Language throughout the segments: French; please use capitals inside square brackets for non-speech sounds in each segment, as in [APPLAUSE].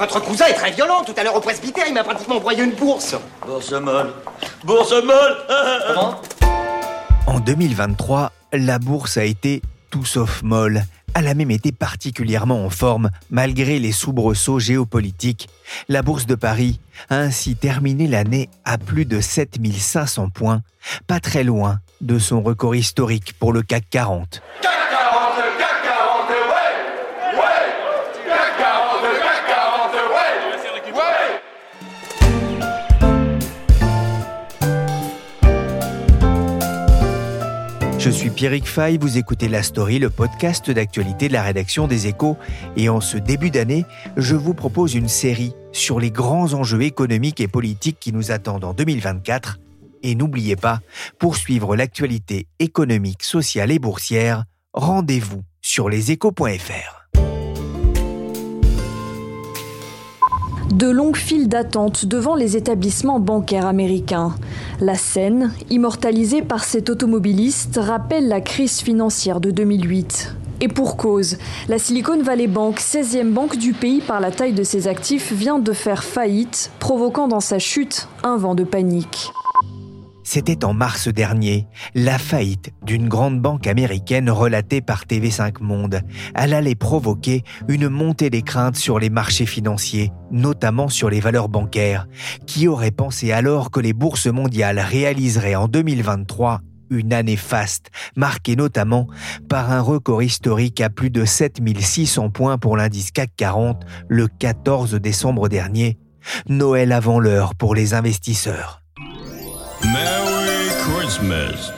Votre cousin est très violent. Tout à l'heure au presbytère, il m'a pratiquement envoyé une bourse. Bourse molle. Bourse molle [LAUGHS] Comment? En 2023, la bourse a été tout sauf molle. Elle a même été particulièrement en forme malgré les soubresauts géopolitiques. La bourse de Paris a ainsi terminé l'année à plus de 7500 points, pas très loin de son record historique pour le CAC 40. CAC 40, Je suis Pierrick Fay, vous écoutez La Story, le podcast d'actualité de la rédaction des Échos. Et en ce début d'année, je vous propose une série sur les grands enjeux économiques et politiques qui nous attendent en 2024. Et n'oubliez pas, pour suivre l'actualité économique, sociale et boursière, rendez-vous sur leséchos.fr. De longues files d'attente devant les établissements bancaires américains. La scène, immortalisée par cet automobiliste, rappelle la crise financière de 2008. Et pour cause, la Silicon Valley Bank, 16e banque du pays par la taille de ses actifs, vient de faire faillite, provoquant dans sa chute un vent de panique. C'était en mars dernier, la faillite d'une grande banque américaine relatée par TV5 Monde. Elle allait provoquer une montée des craintes sur les marchés financiers, notamment sur les valeurs bancaires. Qui aurait pensé alors que les bourses mondiales réaliseraient en 2023 une année faste, marquée notamment par un record historique à plus de 7600 points pour l'indice CAC 40 le 14 décembre dernier. Noël avant l'heure pour les investisseurs. Merry Christmas.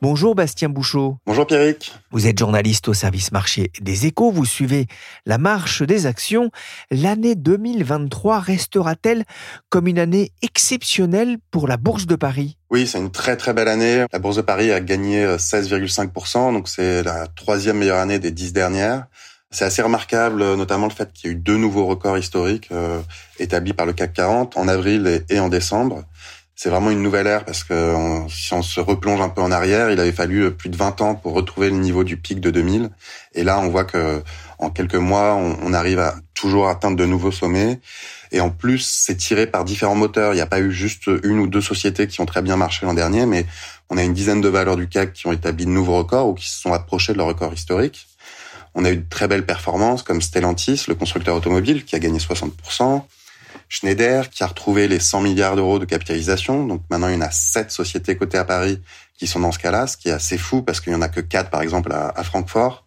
Bonjour Bastien Bouchot. Bonjour Pierrick. Vous êtes journaliste au service marché des échos, vous suivez la marche des actions. L'année 2023 restera-t-elle comme une année exceptionnelle pour la Bourse de Paris? Oui, c'est une très très belle année. La Bourse de Paris a gagné 16,5%, donc c'est la troisième meilleure année des dix dernières. C'est assez remarquable, notamment le fait qu'il y ait eu deux nouveaux records historiques euh, établis par le CAC 40 en avril et, en décembre. C'est vraiment une nouvelle ère parce que on, si on se replonge un peu en arrière, il avait fallu plus de 20 ans pour retrouver le niveau du pic de 2000. Et là, on voit que en quelques mois, on, on arrive à toujours atteindre de nouveaux sommets. Et en plus, c'est tiré par différents moteurs. Il n'y a pas eu juste une ou deux sociétés qui ont très bien marché l'an dernier, mais on a une dizaine de valeurs du CAC qui ont établi de nouveaux records ou qui se sont approchés de leur record historique. On a eu de très belles performances comme Stellantis, le constructeur automobile, qui a gagné 60%. Schneider, qui a retrouvé les 100 milliards d'euros de capitalisation. Donc maintenant, il y en a sept sociétés cotées à Paris qui sont dans ce cas-là, ce qui est assez fou parce qu'il y en a que quatre, par exemple, à, à Francfort.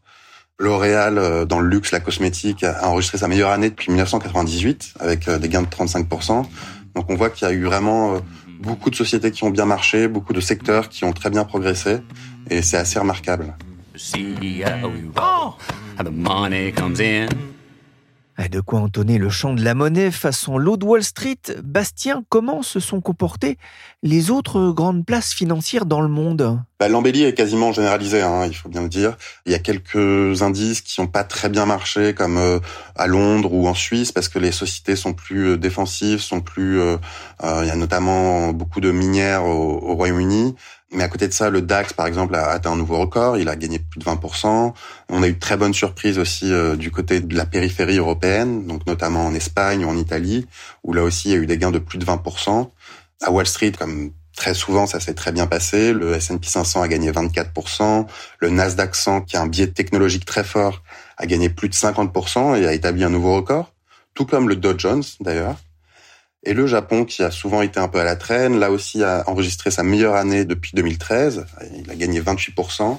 L'Oréal, dans le luxe, la cosmétique, a enregistré sa meilleure année depuis 1998 avec des gains de 35%. Donc on voit qu'il y a eu vraiment beaucoup de sociétés qui ont bien marché, beaucoup de secteurs qui ont très bien progressé et c'est assez remarquable. De quoi entonner le chant de la monnaie façon l'eau de Wall Street. Bastien, comment se sont comportées les autres grandes places financières dans le monde? Bah, L'embellie est quasiment généralisée, hein, il faut bien le dire. Il y a quelques indices qui n'ont pas très bien marché, comme euh, à Londres ou en Suisse, parce que les sociétés sont plus euh, défensives, sont plus. Euh, il y a notamment beaucoup de minières au, au Royaume-Uni. Mais à côté de ça, le DAX, par exemple, a atteint un nouveau record. Il a gagné plus de 20%. On a eu de très bonnes surprises aussi euh, du côté de la périphérie européenne, donc notamment en Espagne ou en Italie, où là aussi il y a eu des gains de plus de 20%. À Wall Street, comme très souvent, ça s'est très bien passé. Le S&P 500 a gagné 24%. Le Nasdaq 100, qui a un biais technologique très fort, a gagné plus de 50% et a établi un nouveau record. Tout comme le Dow Jones, d'ailleurs. Et le Japon, qui a souvent été un peu à la traîne, là aussi a enregistré sa meilleure année depuis 2013. Il a gagné 28%.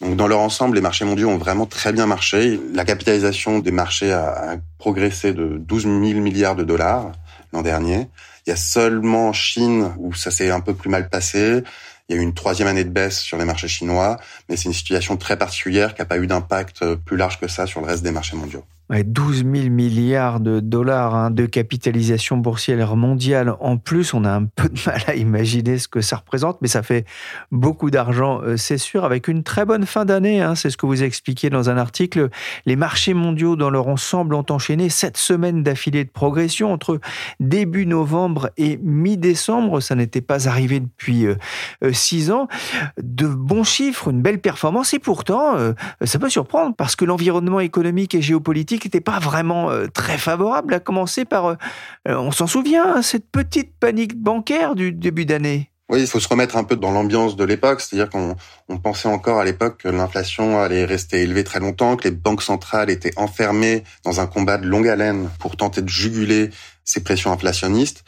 Donc dans leur ensemble, les marchés mondiaux ont vraiment très bien marché. La capitalisation des marchés a progressé de 12 000 milliards de dollars l'an dernier. Il y a seulement Chine où ça s'est un peu plus mal passé Il y a eu une troisième année de baisse sur les marchés chinois, mais c'est une situation très particulière qui n'a pas eu d'impact euh, plus large que ça sur le reste des marchés mondiaux. 12 000 milliards de dollars hein, de capitalisation boursière mondiale. En plus, on a un peu de mal à imaginer ce que ça représente, mais ça fait beaucoup d'argent, euh, c'est sûr, avec une très bonne fin d'année. Hein, c'est ce que vous expliquez dans un article. Les marchés mondiaux, dans leur ensemble, ont enchaîné sept semaines d'affilée de progression entre début novembre et mi-décembre. Ça n'était pas arrivé depuis euh, euh, six ans. De bons chiffres, une belle performance, et pourtant, ça peut surprendre parce que l'environnement économique et géopolitique n'était pas vraiment euh, très favorable, à commencer par, euh, euh, on s'en souvient, hein, cette petite panique bancaire du début d'année? Oui, il faut se remettre un peu dans l'ambiance de l'époque, c'est-à-dire qu'on pensait encore à l'époque que l'inflation allait rester élevée très longtemps, que les banques centrales étaient enfermées dans un combat de longue haleine pour tenter de juguler ces pressions inflationnistes.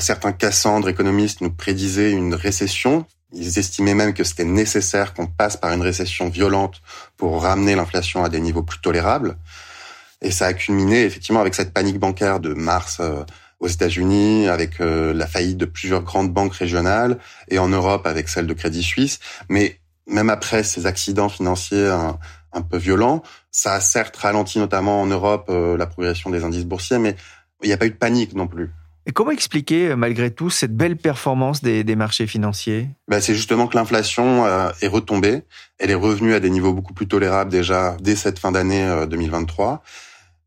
certains Cassandres économistes nous prédisaient une récession. Ils estimaient même que c'était nécessaire qu'on passe par une récession violente pour ramener l'inflation à des niveaux plus tolérables. Et ça a culminé effectivement avec cette panique bancaire de mars euh, aux États-Unis, avec euh, la faillite de plusieurs grandes banques régionales, et en Europe avec celle de Crédit Suisse. Mais même après ces accidents financiers un, peu violents, ça a certes ralenti notamment en Europe euh, la progression des indices boursiers, mais il n'y a pas eu de panique non plus. Et comment expliquer, malgré tout, cette belle performance des, des marchés financiers? Ben, C'est justement que l'inflation est retombée. Elle est revenue à des niveaux beaucoup plus tolérables déjà dès cette fin d'année 2023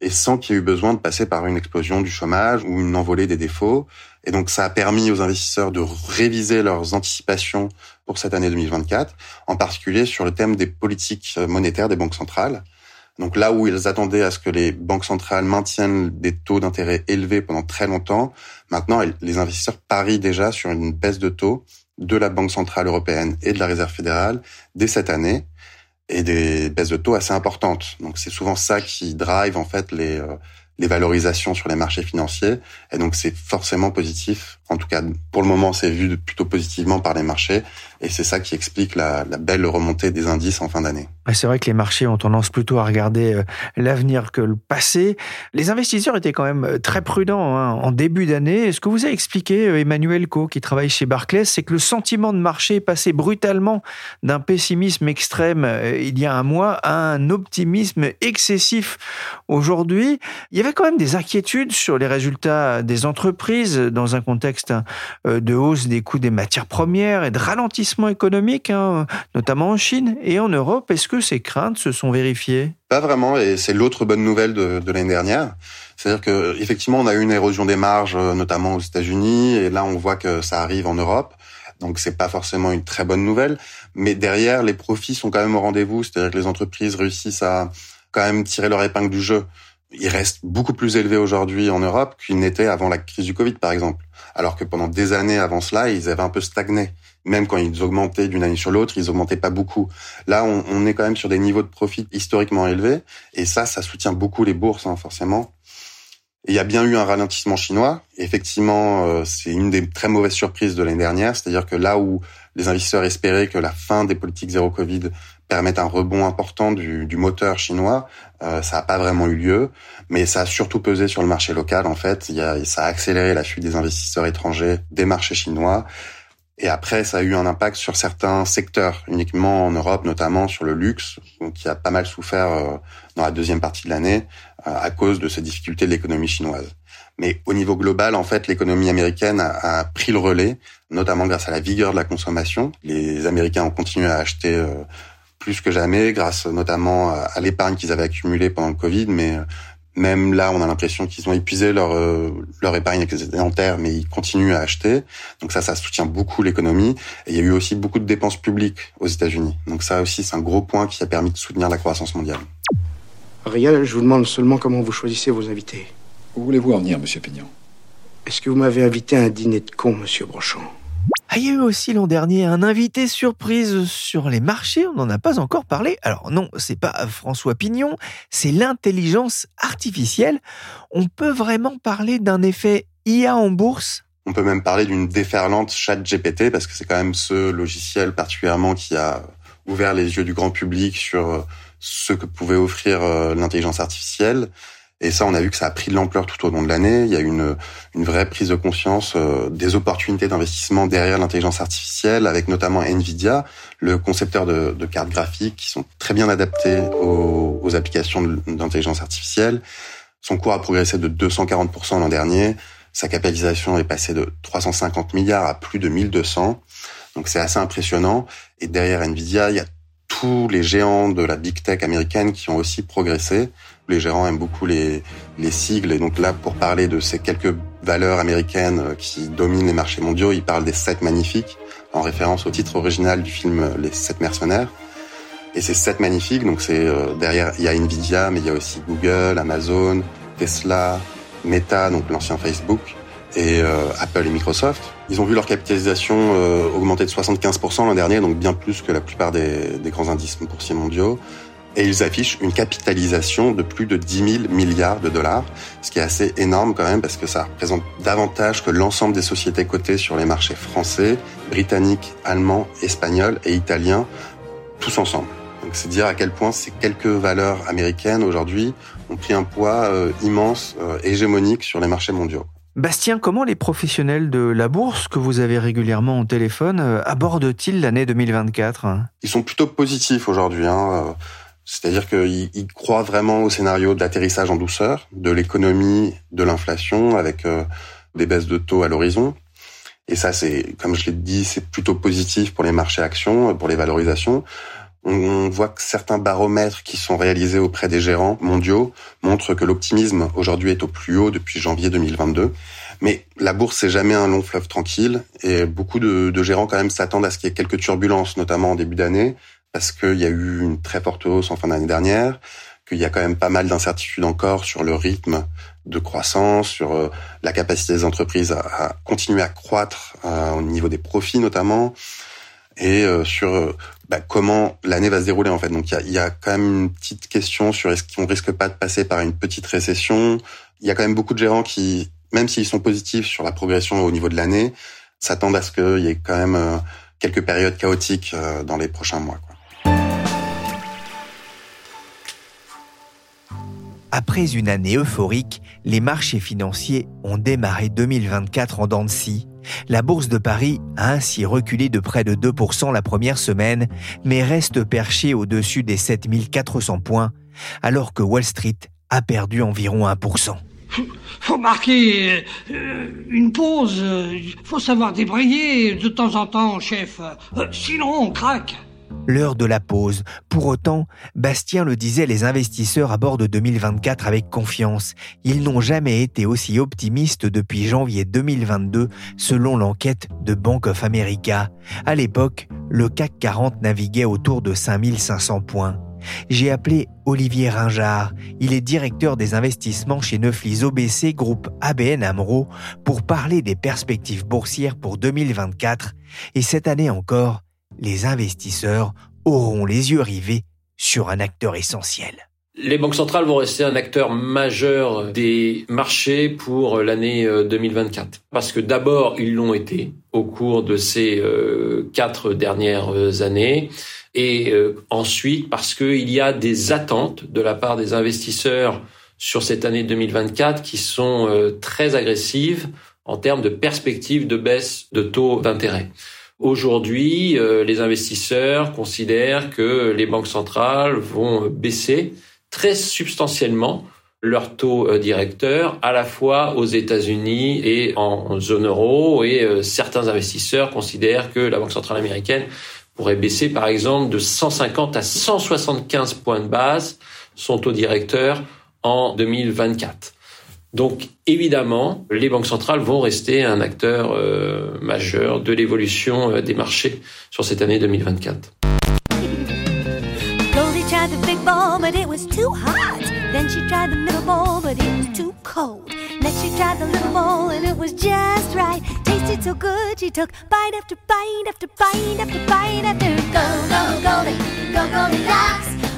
et sans qu'il y ait eu besoin de passer par une explosion du chômage ou une envolée des défauts. Et donc ça a permis aux investisseurs de réviser leurs anticipations pour cette année 2024, en particulier sur le thème des politiques monétaires des banques centrales. Donc là où ils attendaient à ce que les banques centrales maintiennent des taux d'intérêt élevés pendant très longtemps, maintenant les investisseurs parient déjà sur une baisse de taux de la Banque centrale européenne et de la Réserve fédérale dès cette année et des baisses de taux assez importantes. Donc c'est souvent ça qui drive en fait les euh, les valorisations sur les marchés financiers et donc c'est forcément positif. En tout cas, pour le moment, c'est vu plutôt positivement par les marchés et c'est ça qui explique la, belle remontée des indices en fin d'année. C'est vrai que les marchés ont tendance plutôt à regarder euh, l'avenir que le passé. Les investisseurs étaient quand même euh, très prudents hein, en début d'année. Ce que vous a expliqué euh, Emmanuel Co, qui travaille chez Barclays, c'est que le sentiment de marché est passé brutalement d'un pessimisme extrême il y a un mois à un optimisme excessif aujourd'hui. Il y avait quand même des inquiétudes sur les résultats des entreprises dans un contexte de hausse des coûts des matières premières et de ralentissement économique, hein, notamment en Chine et en Europe. Est-ce que ces craintes se sont vérifiées? Pas vraiment, et c'est l'autre bonne nouvelle de, de l'année dernière. C'est-à-dire que effectivement, on a eu une érosion des marges, euh, notamment aux États-Unis, et là, on voit que ça arrive en Europe. Donc, c'est pas forcément une très bonne nouvelle, mais derrière, les profits sont quand même au rendez-vous. C'est-à-dire que les entreprises réussissent à quand même tirer leur épingle du jeu. Ils restent beaucoup plus élevés aujourd'hui en Europe qu'ils n'étaient avant la crise du Covid, par exemple. Alors que pendant des années avant cela, ils avaient un peu stagné même quand ils augmentaient d'une année sur l'autre, ils augmentaient pas beaucoup. Là, on, est quand même sur des niveaux de profit historiquement élevés, et ça, ça soutient beaucoup les bourses, hein, forcément. il y a bien eu un ralentissement chinois. Effectivement, euh, c'est une des très mauvaises surprises de l'année dernière, c'est-à-dire que là où les investisseurs espéraient que la fin des politiques zéro Covid permette un rebond important du, du moteur chinois, euh, ça n'a pas vraiment eu lieu, mais ça a surtout pesé sur le marché local. En fait, il y a, ça a accéléré la fuite des investisseurs étrangers des marchés chinois. Et après, ça a eu un impact sur certains secteurs, uniquement en Europe, notamment sur le luxe, qui a pas mal souffert euh, dans la deuxième partie de l'année euh, à cause de ces difficultés de l'économie chinoise. Mais au niveau global, en fait, l'économie américaine a, pris le relais, notamment grâce à la vigueur de la consommation. Les Américains ont continué à acheter euh, plus que jamais, grâce notamment à l'épargne qu'ils avaient accumulée pendant le Covid, mais même là, on a l'impression qu'ils ont épuisé leur euh, leur épargne excédentaire, mais ils continuent à acheter. Donc ça, ça soutient beaucoup l'économie. Et il y a eu aussi beaucoup de dépenses publiques aux États-Unis. Donc ça aussi, c'est un gros point qui a permis de soutenir la croissance mondiale. Rien, je vous demande seulement comment vous choisissez vos invités. Où voulez-vous en venir, Monsieur Pignon Est-ce que vous m'avez invité à un dîner de cons, Monsieur Brochant ah, il y a eu aussi l'an dernier un invité surprise sur les marchés, on n'en a pas encore parlé. Alors non, c'est pas François Pignon, c'est l'intelligence artificielle. On peut vraiment parler d'un effet IA en bourse? On peut même parler d'une déferlante chat GPT parce que c'est quand même ce logiciel particulièrement qui a ouvert les yeux du grand public sur ce que pouvait offrir euh, l'intelligence artificielle. Et ça, on a vu que ça a pris de l'ampleur tout au long de l'année. Il y a une, une vraie prise de conscience euh, des opportunités d'investissement derrière l'intelligence artificielle, avec notamment Nvidia, le concepteur de, de, cartes graphiques qui sont très bien adaptées aux, aux applications d'intelligence artificielle. Son cours a progressé de 240% l'an dernier. Sa capitalisation est passée de 350 milliards à plus de 1200. Donc c'est assez impressionnant. Et derrière Nvidia, il y a tous les géants de la big tech américaine qui ont aussi progressé. Les gérants aiment beaucoup les, les sigles. Et donc là, pour parler de ces quelques valeurs américaines qui dominent les marchés mondiaux, ils parlent des sept magnifiques, en référence au titre original du film Les sept mercenaires. Et ces sept magnifiques, donc c'est euh, derrière, il y a Nvidia, mais il y a aussi Google, Amazon, Tesla, Meta, donc l'ancien Facebook, et euh, Apple et Microsoft. Ils ont vu leur capitalisation euh, augmenter de 75% l'an dernier, donc bien plus que la plupart des, des grands indices boursiers mondiaux. Et ils affichent une capitalisation de plus de 10 000 milliards de dollars, ce qui est assez énorme quand même parce que ça représente davantage que l'ensemble des sociétés cotées sur les marchés français, britanniques, allemands, espagnols et italiens, tous ensemble. Donc c'est dire à quel point ces quelques valeurs américaines aujourd'hui ont pris un poids euh, immense, euh, hégémonique sur les marchés mondiaux. Bastien, comment les professionnels de la bourse que vous avez régulièrement au téléphone euh, abordent-ils l'année 2024 Ils sont plutôt positifs aujourd'hui. Hein. C'est-à-dire qu'ils ils croient vraiment au scénario de l'atterrissage en douceur, de l'économie, de l'inflation, avec euh, des baisses de taux à l'horizon. Et ça, c'est, comme je l'ai dit, c'est plutôt positif pour les marchés actions, pour les valorisations. On voit que certains baromètres qui sont réalisés auprès des gérants mondiaux montrent que l'optimisme aujourd'hui est au plus haut depuis janvier 2022. Mais la bourse, c'est jamais un long fleuve tranquille et beaucoup de, de gérants quand même s'attendent à ce qu'il y ait quelques turbulences, notamment en début d'année, parce qu'il y a eu une très forte hausse en fin d'année dernière, qu'il y a quand même pas mal d'incertitudes encore sur le rythme de croissance, sur euh, la capacité des entreprises à, continuer à croître euh, au niveau des profits notamment, et euh, sur bah, comment l'année va se dérouler en fait. Donc il y a, y a, quand même une petite question sur est-ce qu'on risque pas de passer par une petite récession. Il y a quand même beaucoup de gérants qui, même s'ils sont positifs sur la progression au niveau de l'année, s'attendent à ce qu'il y ait quand même quelques périodes chaotiques dans les prochains mois. Quoi. Après une année euphorique, les marchés financiers ont démarré 2024 en dents de scie. La bourse de Paris a ainsi reculé de près de 2% la première semaine, mais reste perchée au-dessus des 7400 points, alors que Wall Street a perdu environ 1%. Faut marquer euh, une pause. Faut savoir débrayer de temps en temps, chef. Euh, sinon, on craque. L'heure de la pause. Pour autant, Bastien le disait, les investisseurs abordent 2024 avec confiance. Ils n'ont jamais été aussi optimistes depuis janvier 2022, selon l'enquête de Bank of America. À l'époque, le CAC 40 naviguait autour de 5500 points. J'ai appelé Olivier Ringard. Il est directeur des investissements chez Neuflis OBC, groupe ABN Amro, pour parler des perspectives boursières pour 2024. Et cette année encore, les investisseurs auront les yeux rivés sur un acteur essentiel. Les banques centrales vont rester un acteur majeur des marchés pour l'année 2024. Parce que d'abord, ils l'ont été au cours de ces quatre dernières années. Et ensuite, parce qu'il y a des attentes de la part des investisseurs sur cette année 2024 qui sont très agressives en termes de perspectives de baisse de taux d'intérêt. Aujourd'hui, euh, les investisseurs considèrent que les banques centrales vont baisser très substantiellement leur taux euh, directeur à la fois aux États-Unis et en zone euro et euh, certains investisseurs considèrent que la Banque centrale américaine pourrait baisser par exemple de 150 à 175 points de base son taux directeur en 2024. Donc évidemment, les banques centrales vont rester un acteur euh, majeur de l'évolution euh, des marchés sur cette année 2024.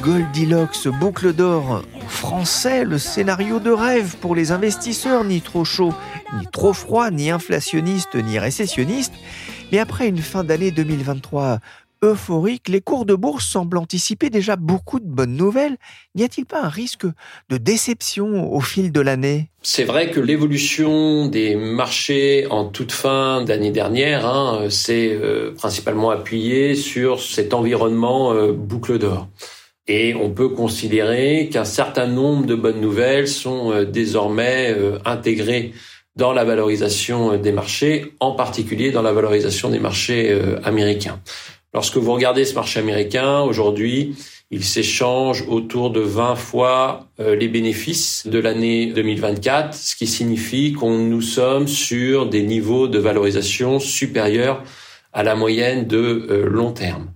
Goldilocks, boucle d'or, français, le scénario de rêve pour les investisseurs, ni trop chaud, ni trop froid, ni inflationniste, ni récessionniste. Mais après une fin d'année 2023 euphorique, les cours de bourse semblent anticiper déjà beaucoup de bonnes nouvelles. N'y a-t-il pas un risque de déception au fil de l'année? C'est vrai que l'évolution des marchés en toute fin d'année dernière hein, s'est euh, principalement appuyée sur cet environnement euh, boucle d'or. Et on peut considérer qu'un certain nombre de bonnes nouvelles sont euh, désormais euh, intégrées dans la valorisation euh, des marchés, en particulier dans la valorisation des marchés américains. Lorsque vous regardez ce marché américain, aujourd'hui, il s'échange autour de 20 fois les bénéfices de l'année 2024, ce qui signifie qu'on nous sommes sur des niveaux de valorisation supérieurs à la moyenne de long terme.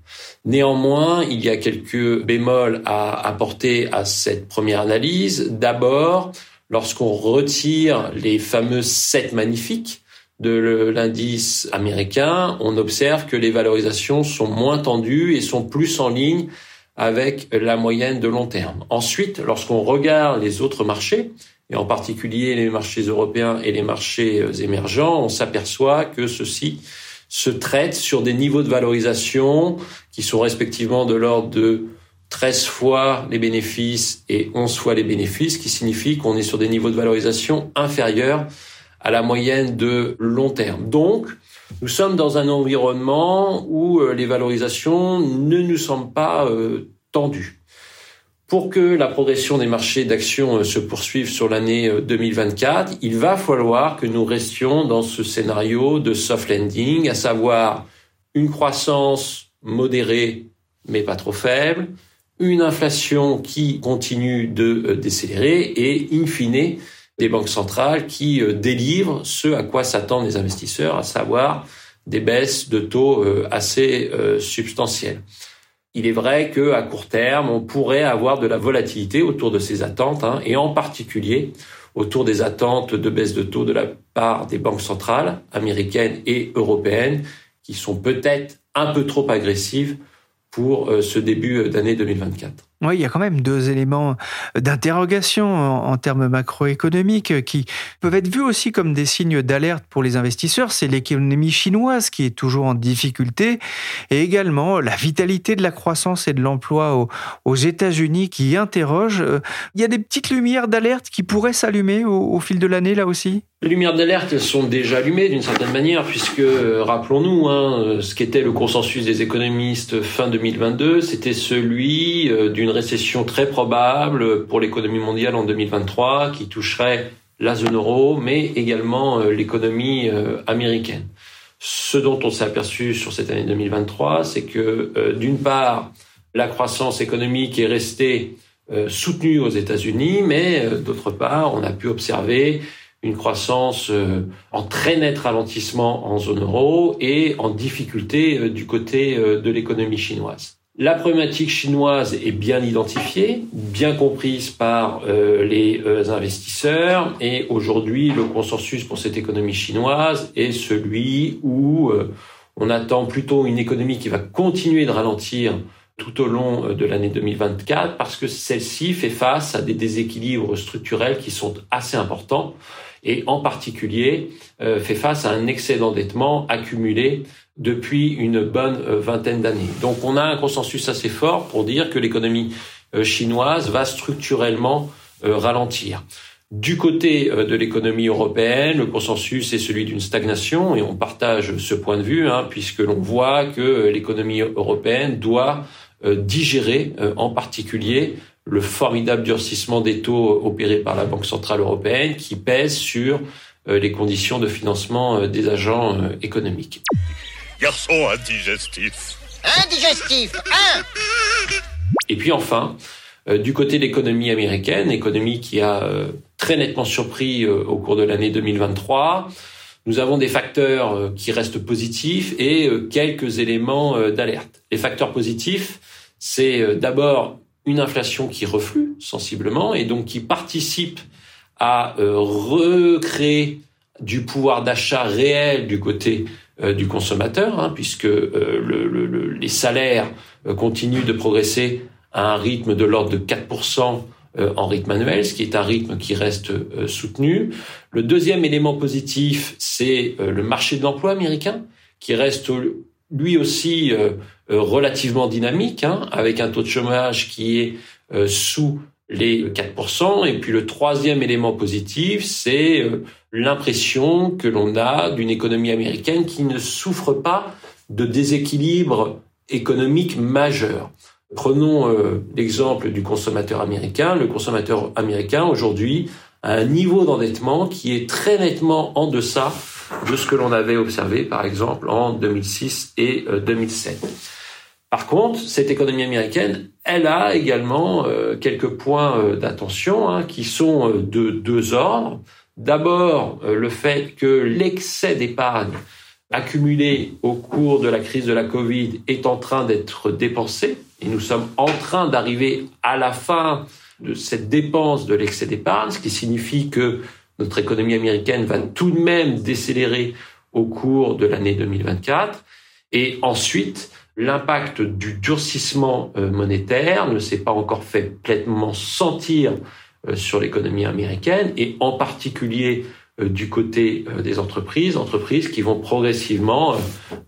Néanmoins, il y a quelques bémols à apporter à cette première analyse. D'abord, lorsqu'on retire les fameux 7 magnifiques de l'indice américain, on observe que les valorisations sont moins tendues et sont plus en ligne avec la moyenne de long terme. Ensuite, lorsqu'on regarde les autres marchés, et en particulier les marchés européens et les marchés émergents, on s'aperçoit que ceux-ci se traitent sur des niveaux de valorisation qui sont respectivement de l'ordre de 13 fois les bénéfices et 11 fois les bénéfices, qui signifie qu'on est sur des niveaux de valorisation inférieurs à la moyenne de long terme. Donc, nous sommes dans un environnement où euh, les valorisations ne nous semblent pas euh, tendues. Pour que la progression des marchés d'actions euh, se poursuive sur l'année 2024, euh, il va falloir que nous restions dans ce scénario de soft landing, à savoir une croissance modérée mais pas trop faible, une inflation qui continue de euh, décélérer et, in fine, des banques centrales qui délivrent ce à quoi s'attendent les investisseurs, à savoir des baisses de taux assez substantielles. Il est vrai que à court terme, on pourrait avoir de la volatilité autour de ces attentes, hein, et en particulier autour des attentes de baisse de taux de la part des banques centrales américaines et européennes, qui sont peut-être un peu trop agressives pour euh, ce début d'année 2024. Oui, il y a quand même deux éléments d'interrogation en, termes macroéconomiques qui peuvent être vus aussi comme des signes d'alerte pour les investisseurs. C'est l'économie chinoise qui est toujours en difficulté et également la vitalité de la croissance et de l'emploi aux, États-Unis qui interroge. Il y a des petites lumières d'alerte qui pourraient s'allumer au fil de l'année là aussi? Les lumières d'alerte sont déjà allumées d'une certaine manière, puisque, euh, rappelons-nous, hein, euh, ce qu'était le consensus des économistes fin 2022, c'était celui euh, d'une récession très probable pour l'économie mondiale en 2023, qui toucherait la zone euro, mais également l'économie américaine. Ce dont on s'est aperçu sur cette année 2023, c'est que, d'une part, la croissance économique est restée soutenue aux États-Unis, mais d'autre part, on a pu observer une croissance euh, en très net ralentissement en zone euro et en difficulté euh, du côté euh, de l'économie chinoise. La problématique chinoise est bien identifiée, bien comprise par les investisseurs. Et aujourd'hui le consensus pour cette économie chinoise est celui où on attend plutôt une économie qui va continuer de ralentir tout au long de l'année 2024 parce que celle-ci fait face à des déséquilibres structurels qui sont assez importants et en particulier euh, fait face à un excès d'endettement accumulé depuis une bonne euh, vingtaine d'années. Donc on a un consensus assez fort pour dire que l'économie euh, chinoise va structurellement ralentir. Du côté de l'économie européenne, le consensus est celui d'une stagnation et on partage ce point de vue hein, puisque l'on voit que l'économie européenne doit digérer en particulier le formidable durcissement des taux opéré par la Banque centrale européenne qui pèse sur euh, les conditions de financement euh, des agents euh, économiques. Garçon indigestif. Indigestif, hein Et puis enfin, du côté de l'économie américaine, économie qui a très nettement surpris au cours de l'année 2023, nous avons des facteurs qui restent positifs et quelques éléments d'alerte. Les facteurs positifs, c'est d'abord une inflation qui reflue sensiblement et donc qui participe à euh, recréer du pouvoir d'achat réel du côté euh, du consommateur, hein, puisque euh, le, les salaires continuent de progresser à un rythme de l'ordre de 4% en rythme annuel, ce qui est un rythme qui reste soutenu. Le deuxième élément positif, c'est le marché de l'emploi américain, qui reste lui aussi relativement dynamique, hein, avec un taux de chômage qui est sous les 4%. Et puis le troisième élément positif, c'est l'impression que l'on a d'une économie américaine qui ne souffre pas de déséquilibre économique majeur. Prenons l'exemple du consommateur américain. Le consommateur américain aujourd'hui a un niveau d'endettement qui est très nettement en deçà de ce que l'on avait observé, par exemple, en 2006 et 2007. Euh, par contre, cette économie américaine, elle a également euh, quelques points euh, d'attention hein, qui sont de deux ordres. D'abord, le fait que l'excès d'épargne accumulé au cours de la crise de la Covid est en train d'être dépensé et nous sommes en train d'arriver à la fin de cette dépense de l'excès d'épargne, ce qui signifie que notre économie américaine va tout de même décélérer au cours de l'année 2024. Et ensuite, l'impact du durcissement euh, monétaire ne s'est pas encore fait pleinement sentir euh, sur l'économie américaine et en particulier euh, du côté des entreprises, entreprises qui vont progressivement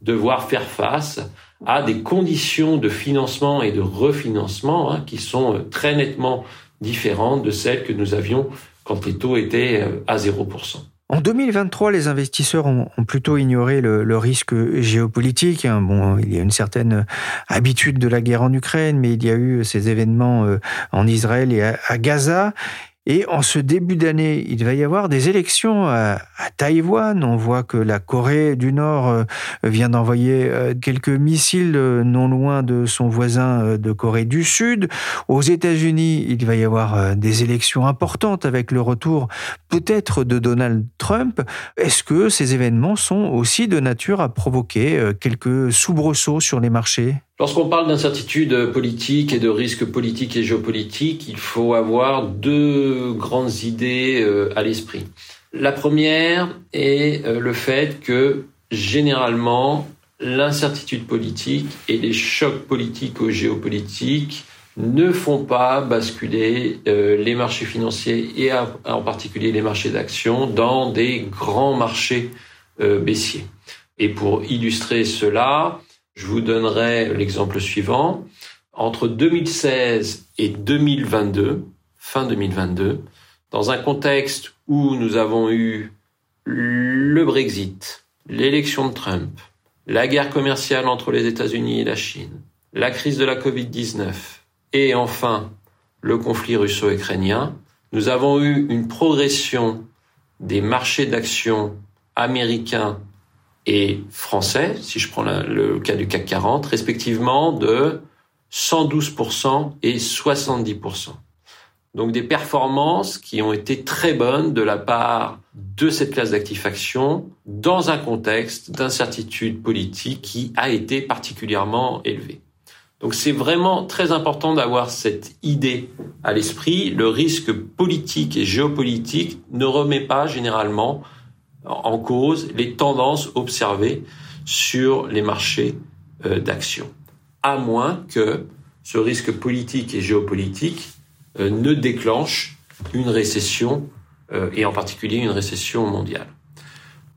devoir faire face à des conditions de financement et de refinancement hein, qui sont très nettement différentes de celles que nous avions quand les taux étaient euh, à 0%. En 2023, les investisseurs ont, plutôt ignoré le, risque géopolitique. Hein. Bon, il y a une certaine habitude de la guerre en Ukraine, mais il y a eu ces événements euh, en Israël et à Gaza. Et en ce début d'année, il va y avoir des élections à, Taïwan. On voit que la Corée du Nord euh, vient d'envoyer euh, quelques missiles euh, non loin de son voisin de Corée du Sud. Aux États-Unis, il va y avoir des élections importantes avec le retour peut-être de Donald Trump. Est-ce que ces événements sont aussi de nature à provoquer quelques soubresauts sur les marchés? Lorsqu'on parle d'incertitude politique et de risques politiques et géopolitiques, il faut avoir deux grandes idées euh, à l'esprit. La première est euh, le fait que généralement l'incertitude politique et les chocs politiques ou géopolitiques ne font pas basculer euh, les marchés financiers et en particulier les marchés d'actions dans des grands marchés baissiers. Et pour illustrer cela, je vous donnerai l'exemple suivant. Entre 2016 et 2022, fin 2022, dans un contexte où nous avons eu le Brexit, l'élection de Trump, la guerre commerciale entre les États-Unis et la Chine, la crise de la Covid-19 et enfin le conflit russo-ukrainien, nous avons eu une progression des marchés d'actions américains et français, si je prends le cas du CAC 40, respectivement de 112% et 70%. Donc des performances qui ont été très bonnes de la part de cette classe d'actifs actions dans un contexte d'incertitude politique qui a été particulièrement élevé. Donc c'est vraiment très important d'avoir cette idée à l'esprit. Le risque politique et géopolitique ne remet pas généralement en cause les tendances observées sur les marchés euh, d'actions, à moins que ce risque politique et géopolitique euh, ne déclenche une récession, euh, et en particulier une récession mondiale.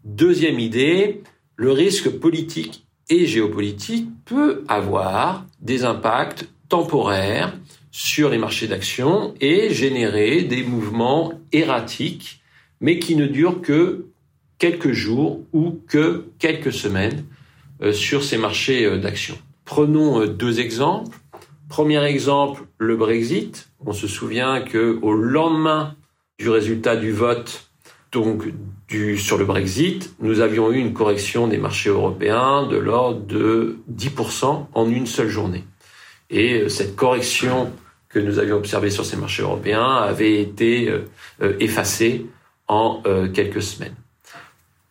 Deuxième idée, le risque politique et géopolitique peut avoir des impacts temporaires sur les marchés d'actions et générer des mouvements erratiques, mais qui ne durent que quelques jours ou que quelques semaines euh, sur ces marchés euh, d'actions. Prenons euh, deux exemples. Premier exemple, le Brexit. On se souvient que au lendemain du résultat du vote donc sur le Brexit, nous avions eu une correction des marchés européens de l'ordre de 10% en une seule journée. Et cette correction que nous avions observée sur ces marchés européens avait été effacée en quelques semaines.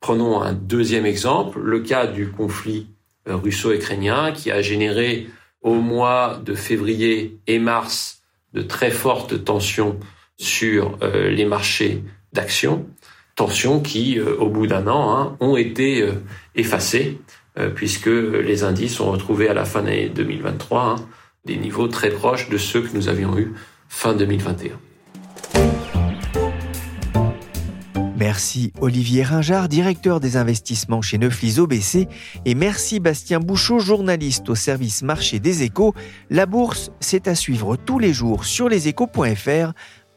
Prenons un deuxième exemple, le cas du conflit euh, russo-ukrainien qui a généré au mois de février et mars de très fortes tensions sur euh, les marchés d'actions, tensions qui, euh, au bout d'un an, hein, ont été effacées puisque les indices ont retrouvé à la fin de l'année 2023 hein, des niveaux très proches de ceux que nous avions eus fin 2021. Merci Olivier Ringard, directeur des investissements chez Neuflis OBC, et merci Bastien Bouchot, journaliste au service marché des échos. La bourse, c'est à suivre tous les jours sur leséchos.fr.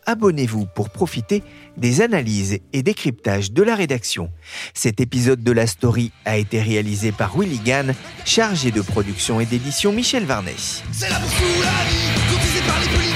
Abonnez-vous pour profiter des analyses et décryptages de la rédaction. Cet épisode de la story a été réalisé par Willy Gann, chargé de production et d'édition Michel Varnet. C'est la bourse ou la vie,